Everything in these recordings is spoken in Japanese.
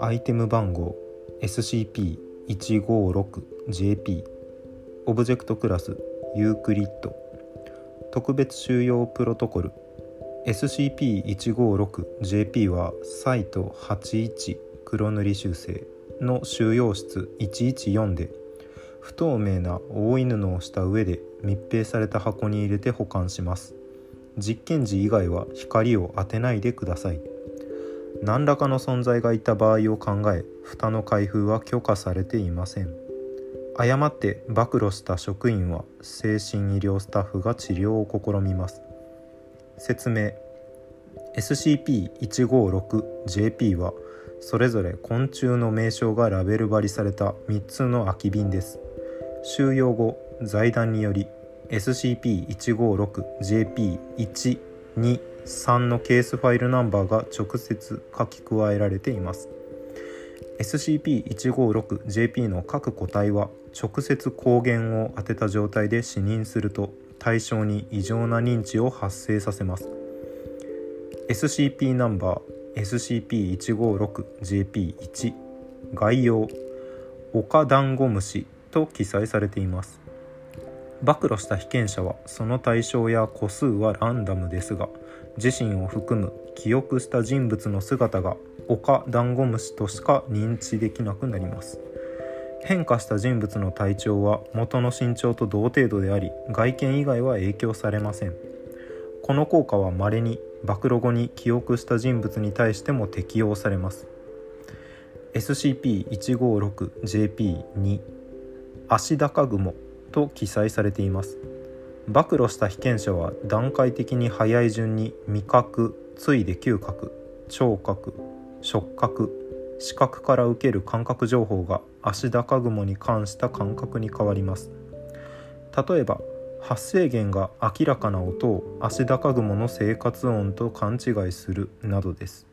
アイテム番号 SCP-156JP オブジェクトクラスユークリッド。特別収容プロトコル SCP-156JP はサイト81黒塗り修正の収容室114で不透明な覆いをした上で密閉された箱に入れて保管します。実験時以外は光を当てないでください。何らかの存在がいた場合を考え蓋の開封は許可されていません。誤って暴露した職員は精神医療スタッフが治療を試みます。説明。SCP-156JP はそれぞれ昆虫の名称がラベル貼りされた3つの空き瓶です。収容後財団により SCP-156JP123 のケースファイルナンバーが直接書き加えられています。SCP-156JP の各個体は直接抗原を当てた状態で死認すると対象に異常な認知を発生させます。SCP ナンバー SCP-156JP1 概要オカダンゴムシと記載されています。暴露した被験者はその対象や個数はランダムですが自身を含む記憶した人物の姿が丘ダンゴムシとしか認知できなくなります。変化した人物の体調は元の身長と同程度であり外見以外は影響されません。この効果は稀に暴露後に記憶した人物に対しても適用されます。SCP-156JP2 足高雲と記載されています。暴露した被験者は段階的に早い順に味覚ついで嗅覚聴覚触覚視覚から受ける感覚情報が足高雲に関した感覚に変わります。例えば発生源が明らかな音を足高雲の生活音と勘違いするなどです。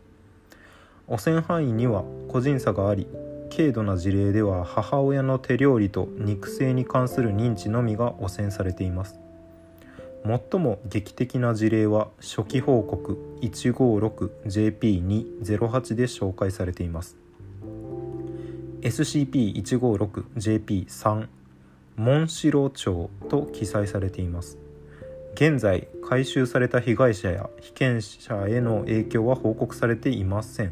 汚染範囲には個人差があり軽度な事例では母親の手料理と肉声に関する認知のみが汚染されています。最も劇的な事例は初期報告 156JP208 で紹介されています。SCP-156JP3 モンシロチョウと記載されています。現在回収された被害者や被験者への影響は報告されていません。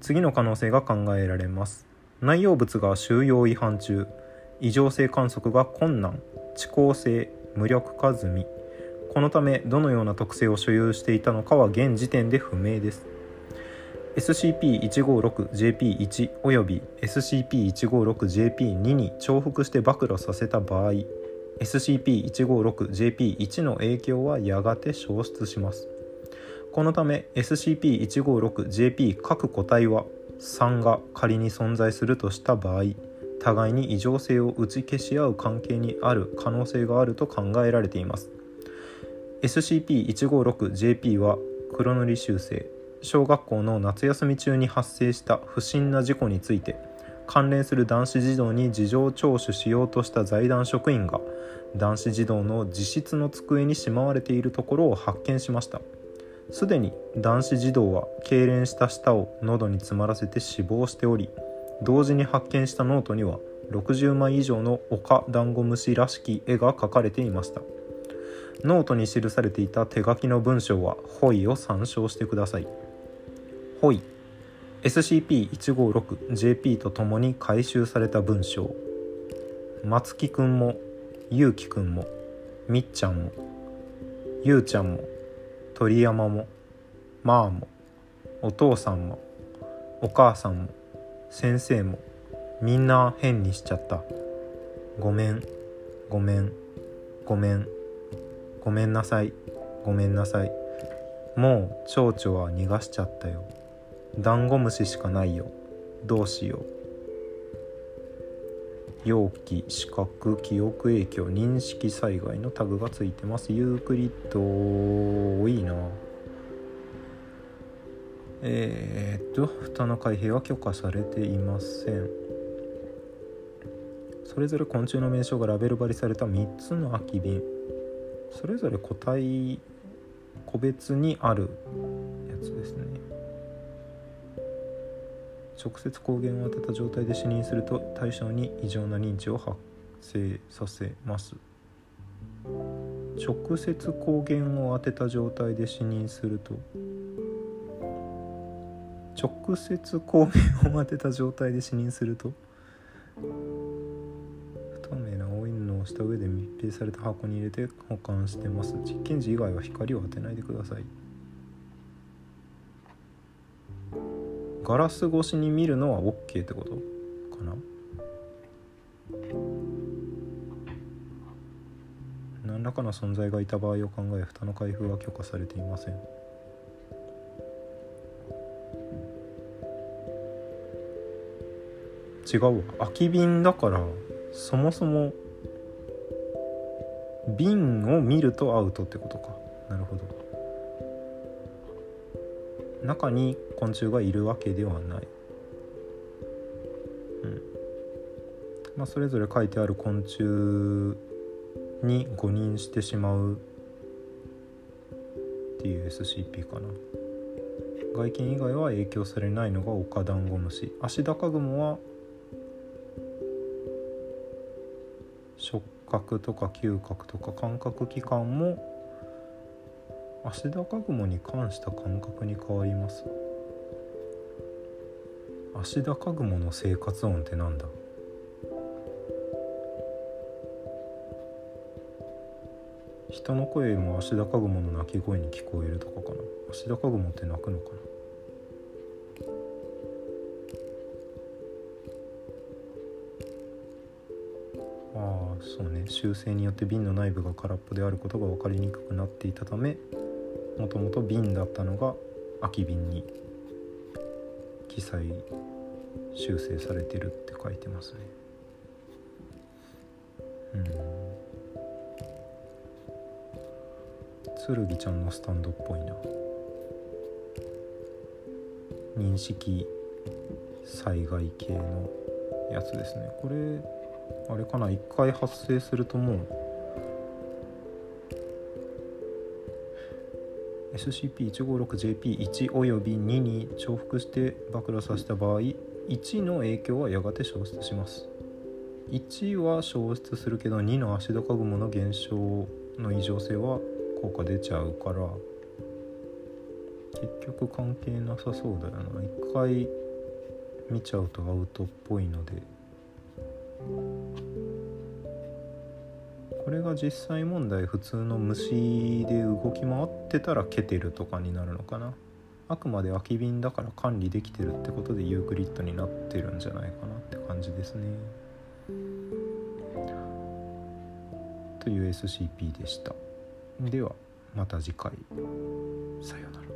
次の可能性が考えられます。内容物が収容違反中異常性観測が困難遅効性無力化済み。このためどのような特性を所有していたのかは現時点で不明です。SCP-156JP1 および SCP-156JP2 に重複して暴露させた場合 SCP-156JP1 の影響はやがて消失します。このため SCP-156JP 各個体は3が仮に存在するとした場合互いに異常性を打ち消し合う関係にある可能性があると考えられています。SCP-156JP は黒塗り修正小学校の夏休み中に発生した不審な事故について関連する男子児童に事情聴取しようとした財団職員が男子児童の自室の机にしまわれているところを発見しました。すでに男子児童は痙攣した舌を喉に詰まらせて死亡しており同時に発見したノートには60枚以上のオカダンゴムシらしき絵が描かれていました。ノートに記されていた手書きの文章は補遺を参照してください。ホイ SCP-156JP とともに回収された文章。松木くんもゆうきくんもみっちゃんもゆうちゃんも鳥山もまーもお父さんもお母さんも先生もみんな変にしちゃった。ごめんごめんごめんごめんなさいごめんなさい。もう蝶々は逃がしちゃったよ。ダンゴムシしかないよ。どうしよう。容器視覚記憶影響認識災害のタグがついてます。ユークリッドいいな。えー、っと蓋の開閉は許可されていません。それぞれ昆虫の名称がラベル貼りされた3つの空き瓶。それぞれ個体個別にあるやつですね。直接抗原を当てた状態で死認すると対象に異常な認知を発生させます。直接抗原を当てた状態で死認すると。直接抗原を当てた状態で死認すると。不透明なオイルのをした上で密閉された箱に入れて保管してます。実験時以外は光を当てないでください。ガラス越しに見るのは OK ってことかな？何らかの存在がいた場合を考え蓋の開封は許可されていません。違うわ。空き瓶だからそもそも瓶を見るとアウトってことか。なるほど。中に昆虫がいるわけではない。うん。まあそれぞれ書いてある昆虫に誤認してしまうっていう SCP かな。外見以外は影響されないのがオカダンゴムシ。アシダカグモは触覚とか嗅覚とか感覚器官もアシダカグモに関した感覚に変わります。アシダカグモの生活音ってなんだ？人の声もアシダカグモの鳴き声に聞こえるとかかな？アシダカグモって鳴くのかな？ああそうね。修正によって瓶の内部が空っぽであることが分かりにくくなっていたためもともと瓶だったのが空き瓶に記載修正されてるって書いてますね。うん。剣ちゃんのスタンドっぽいな。認識災害系のやつですね。これあれかな？1回発生するともう SCP-156JP1 および2に重複して暴露させた場合1の影響はやがて消失します。1は消失するけど2の足高雲の減少の異常性は効果出ちゃうから。結局関係なさそうだよな。1回見ちゃうとアウトっぽいので。これが実際問題普通の虫で動き回ってたらケテルとかになるのかな。あくまで空き瓶だから管理できてるってことでユークリッドになってるんじゃないかなって感じですね。という SCP でした。ではまた次回。さようなら。